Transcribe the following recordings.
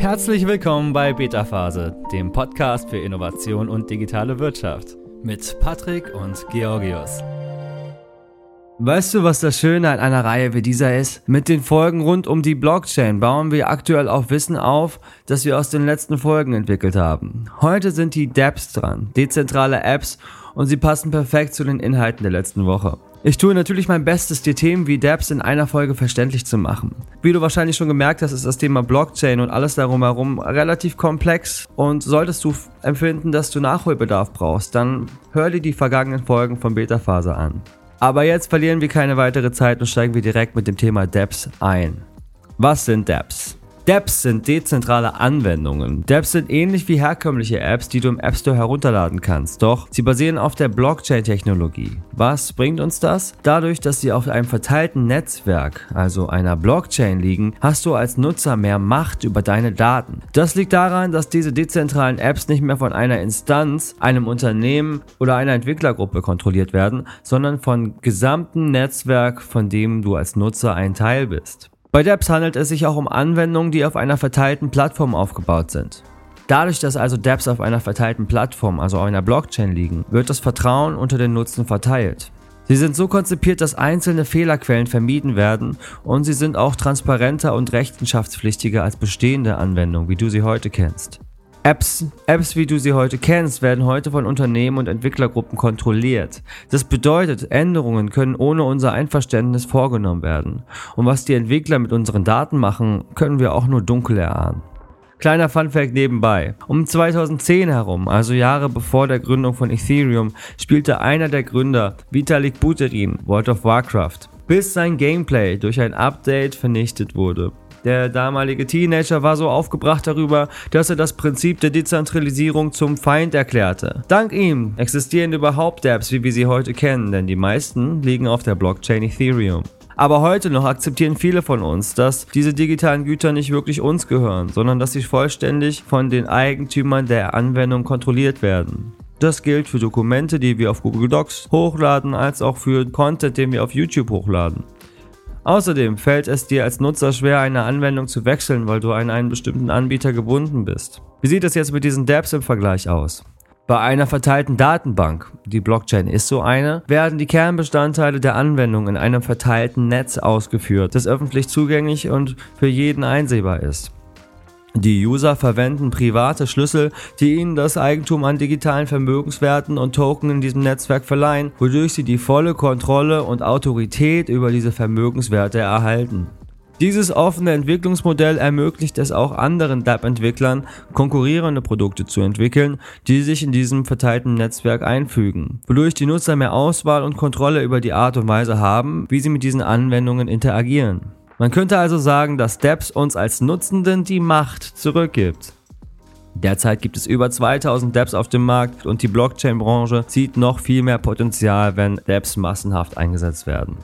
Herzlich willkommen bei Beta Phase, dem Podcast für Innovation und digitale Wirtschaft mit Patrick und Georgios. Weißt du, was das Schöne an einer Reihe wie dieser ist? Mit den Folgen rund um die Blockchain bauen wir aktuell auch Wissen auf, das wir aus den letzten Folgen entwickelt haben. Heute sind die dApps dran, dezentrale Apps, und sie passen perfekt zu den Inhalten der letzten Woche. Ich tue natürlich mein Bestes, dir Themen wie dApps in einer Folge verständlich zu machen. Wie du wahrscheinlich schon gemerkt hast, ist das Thema Blockchain und alles darum herum relativ komplex und solltest du empfinden, dass du Nachholbedarf brauchst, dann hör dir die vergangenen Folgen von Beta Phase an. Aber jetzt verlieren wir keine weitere Zeit und steigen wir direkt mit dem Thema dApps ein. Was sind dApps? Dapps sind dezentrale Anwendungen. Dapps sind ähnlich wie herkömmliche Apps, die du im App Store herunterladen kannst, doch sie basieren auf der Blockchain-Technologie. Was bringt uns das? Dadurch, dass sie auf einem verteilten Netzwerk, also einer Blockchain liegen, hast du als Nutzer mehr Macht über deine Daten. Das liegt daran, dass diese dezentralen Apps nicht mehr von einer Instanz, einem Unternehmen oder einer Entwicklergruppe kontrolliert werden, sondern von gesamten Netzwerk, von dem du als Nutzer ein Teil bist. Bei Dapps handelt es sich auch um Anwendungen, die auf einer verteilten Plattform aufgebaut sind. Dadurch, dass also Dapps auf einer verteilten Plattform, also auf einer Blockchain liegen, wird das Vertrauen unter den Nutzern verteilt. Sie sind so konzipiert, dass einzelne Fehlerquellen vermieden werden und sie sind auch transparenter und rechenschaftspflichtiger als bestehende Anwendungen, wie du sie heute kennst. Apps, Apps, wie du sie heute kennst, werden heute von Unternehmen und Entwicklergruppen kontrolliert. Das bedeutet, Änderungen können ohne unser Einverständnis vorgenommen werden. Und was die Entwickler mit unseren Daten machen, können wir auch nur dunkel erahnen. Kleiner Funfact nebenbei. Um 2010 herum, also Jahre bevor der Gründung von Ethereum, spielte einer der Gründer, Vitalik Buterin, World of Warcraft, bis sein Gameplay durch ein Update vernichtet wurde. Der damalige Teenager war so aufgebracht darüber, dass er das Prinzip der Dezentralisierung zum Feind erklärte. Dank ihm existieren überhaupt Dapps, wie wir sie heute kennen, denn die meisten liegen auf der Blockchain Ethereum. Aber heute noch akzeptieren viele von uns, dass diese digitalen Güter nicht wirklich uns gehören, sondern dass sie vollständig von den Eigentümern der Anwendung kontrolliert werden. Das gilt für Dokumente, die wir auf Google Docs hochladen, als auch für Content, den wir auf YouTube hochladen. Außerdem fällt es dir als Nutzer schwer, eine Anwendung zu wechseln, weil du an einen bestimmten Anbieter gebunden bist. Wie sieht es jetzt mit diesen Dapps im Vergleich aus? Bei einer verteilten Datenbank, die Blockchain ist so eine, werden die Kernbestandteile der Anwendung in einem verteilten Netz ausgeführt, das öffentlich zugänglich und für jeden einsehbar ist. Die User verwenden private Schlüssel, die ihnen das Eigentum an digitalen Vermögenswerten und Token in diesem Netzwerk verleihen, wodurch sie die volle Kontrolle und Autorität über diese Vermögenswerte erhalten. Dieses offene Entwicklungsmodell ermöglicht es auch anderen DApp-Entwicklern, konkurrierende Produkte zu entwickeln, die sich in diesem verteilten Netzwerk einfügen, wodurch die Nutzer mehr Auswahl und Kontrolle über die Art und Weise haben, wie sie mit diesen Anwendungen interagieren. Man könnte also sagen, dass Dapps uns als Nutzenden die Macht zurückgibt. Derzeit gibt es über 2000 Dapps auf dem Markt und die Blockchain-Branche sieht noch viel mehr Potenzial, wenn Dapps massenhaft eingesetzt werden.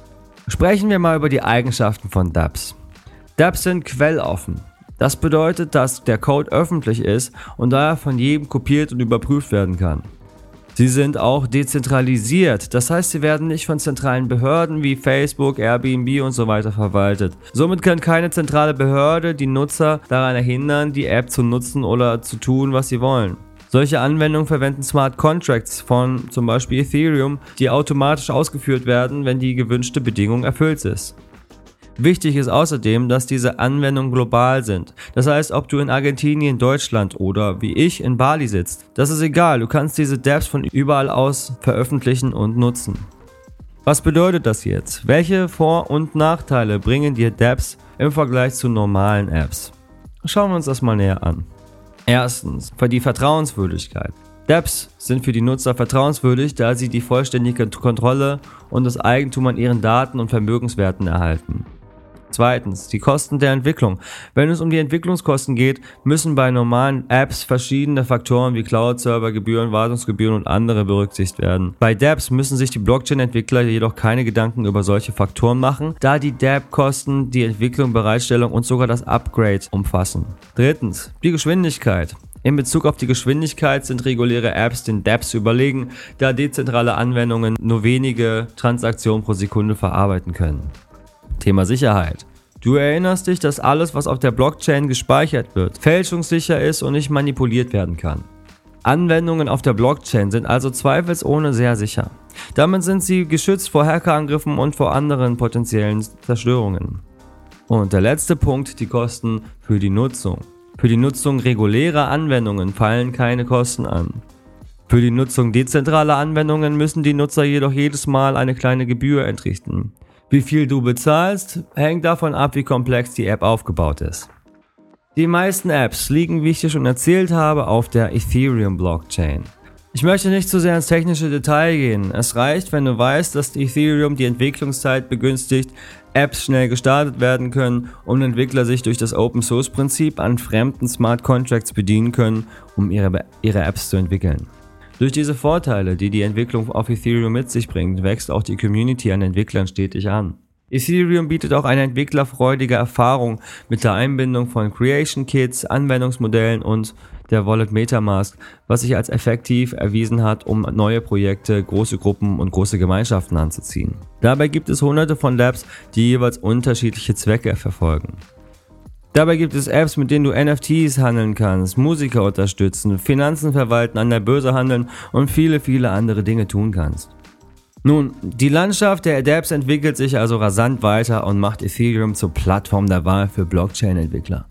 Sprechen wir mal über die Eigenschaften von Dapps. Dapps sind quelloffen. Das bedeutet, dass der Code öffentlich ist und daher von jedem kopiert und überprüft werden kann. Sie sind auch dezentralisiert, das heißt, sie werden nicht von zentralen Behörden wie Facebook, Airbnb und so weiter verwaltet. Somit kann keine zentrale Behörde die Nutzer daran hindern, die App zu nutzen oder zu tun, was sie wollen. Solche Anwendungen verwenden Smart Contracts von zum Beispiel Ethereum, die automatisch ausgeführt werden, wenn die gewünschte Bedingung erfüllt ist. Wichtig ist außerdem, dass diese Anwendungen global sind. Das heißt, ob du in Argentinien, Deutschland oder wie ich in Bali sitzt. Das ist egal, du kannst diese Dapps von überall aus veröffentlichen und nutzen. Was bedeutet das jetzt? Welche Vor- und Nachteile bringen dir Dapps im Vergleich zu normalen Apps? Schauen wir uns das mal näher an. Erstens, für die Vertrauenswürdigkeit. Dapps sind für die Nutzer vertrauenswürdig, da sie die vollständige Kontrolle und das Eigentum an ihren Daten und Vermögenswerten erhalten. Zweitens, die Kosten der Entwicklung. Wenn es um die Entwicklungskosten geht, müssen bei normalen Apps verschiedene Faktoren wie Cloud-Server-Gebühren, Wartungsgebühren und andere berücksichtigt werden. Bei dApps müssen sich die Blockchain-Entwickler jedoch keine Gedanken über solche Faktoren machen, da die DApp-Kosten die Entwicklung, Bereitstellung und sogar das Upgrade umfassen. Drittens, die Geschwindigkeit. In Bezug auf die Geschwindigkeit sind reguläre Apps den dApps überlegen, da dezentrale Anwendungen nur wenige Transaktionen pro Sekunde verarbeiten können. Thema Sicherheit. Du erinnerst dich, dass alles, was auf der Blockchain gespeichert wird, fälschungssicher ist und nicht manipuliert werden kann. Anwendungen auf der Blockchain sind also zweifelsohne sehr sicher. Damit sind sie geschützt vor Hackerangriffen und vor anderen potenziellen Zerstörungen. Und der letzte Punkt, die Kosten für die Nutzung. Für die Nutzung regulärer Anwendungen fallen keine Kosten an. Für die Nutzung dezentraler Anwendungen müssen die Nutzer jedoch jedes Mal eine kleine Gebühr entrichten. Wie viel du bezahlst, hängt davon ab, wie komplex die App aufgebaut ist. Die meisten Apps liegen, wie ich dir schon erzählt habe, auf der Ethereum Blockchain. Ich möchte nicht zu sehr ins technische Detail gehen. Es reicht, wenn du weißt, dass Ethereum die Entwicklungszeit begünstigt, Apps schnell gestartet werden können und Entwickler sich durch das Open Source Prinzip an fremden Smart Contracts bedienen können, um ihre, ihre Apps zu entwickeln. Durch diese Vorteile, die die Entwicklung auf Ethereum mit sich bringt, wächst auch die Community an Entwicklern stetig an. Ethereum bietet auch eine entwicklerfreudige Erfahrung mit der Einbindung von Creation Kits, Anwendungsmodellen und der Wallet Metamask, was sich als effektiv erwiesen hat, um neue Projekte, große Gruppen und große Gemeinschaften anzuziehen. Dabei gibt es hunderte von Labs, die jeweils unterschiedliche Zwecke verfolgen. Dabei gibt es Apps, mit denen du NFTs handeln kannst, Musiker unterstützen, Finanzen verwalten, an der Börse handeln und viele, viele andere Dinge tun kannst. Nun, die Landschaft der Adapts entwickelt sich also rasant weiter und macht Ethereum zur Plattform der Wahl für Blockchain-Entwickler.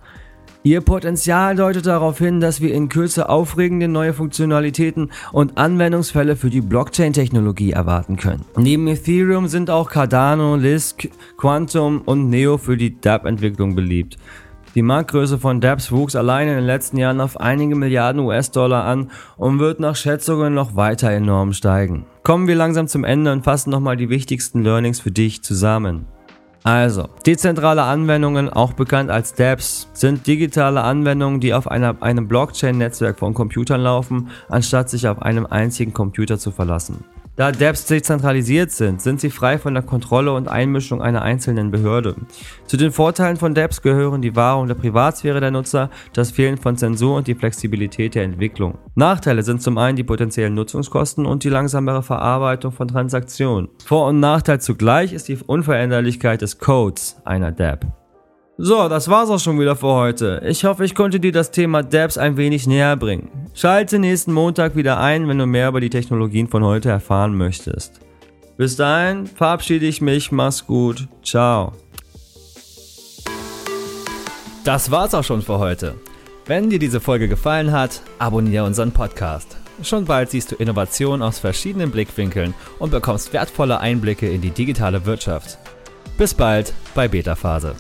Ihr Potenzial deutet darauf hin, dass wir in Kürze aufregende neue Funktionalitäten und Anwendungsfälle für die Blockchain-Technologie erwarten können. Neben Ethereum sind auch Cardano, Lisk, Quantum und Neo für die DApp-Entwicklung beliebt. Die Marktgröße von dApps wuchs allein in den letzten Jahren auf einige Milliarden US-Dollar an und wird nach Schätzungen noch weiter enorm steigen. Kommen wir langsam zum Ende und fassen nochmal die wichtigsten Learnings für dich zusammen. Also, dezentrale Anwendungen, auch bekannt als dApps, sind digitale Anwendungen, die auf einer, einem Blockchain-Netzwerk von Computern laufen, anstatt sich auf einem einzigen Computer zu verlassen. Da dApps dezentralisiert sind, sind sie frei von der Kontrolle und Einmischung einer einzelnen Behörde. Zu den Vorteilen von dApps gehören die Wahrung der Privatsphäre der Nutzer, das Fehlen von Zensur und die Flexibilität der Entwicklung. Nachteile sind zum einen die potenziellen Nutzungskosten und die langsamere Verarbeitung von Transaktionen. Vor- und Nachteil zugleich ist die Unveränderlichkeit des Codes einer dApp. So, das war's auch schon wieder für heute. Ich hoffe, ich konnte dir das Thema Dapps ein wenig näher bringen. Schalte nächsten Montag wieder ein, wenn du mehr über die Technologien von heute erfahren möchtest. Bis dahin verabschiede ich mich, mach's gut, ciao. Das war's auch schon für heute. Wenn dir diese Folge gefallen hat, abonniere unseren Podcast. Schon bald siehst du Innovationen aus verschiedenen Blickwinkeln und bekommst wertvolle Einblicke in die digitale Wirtschaft. Bis bald bei Beta Phase.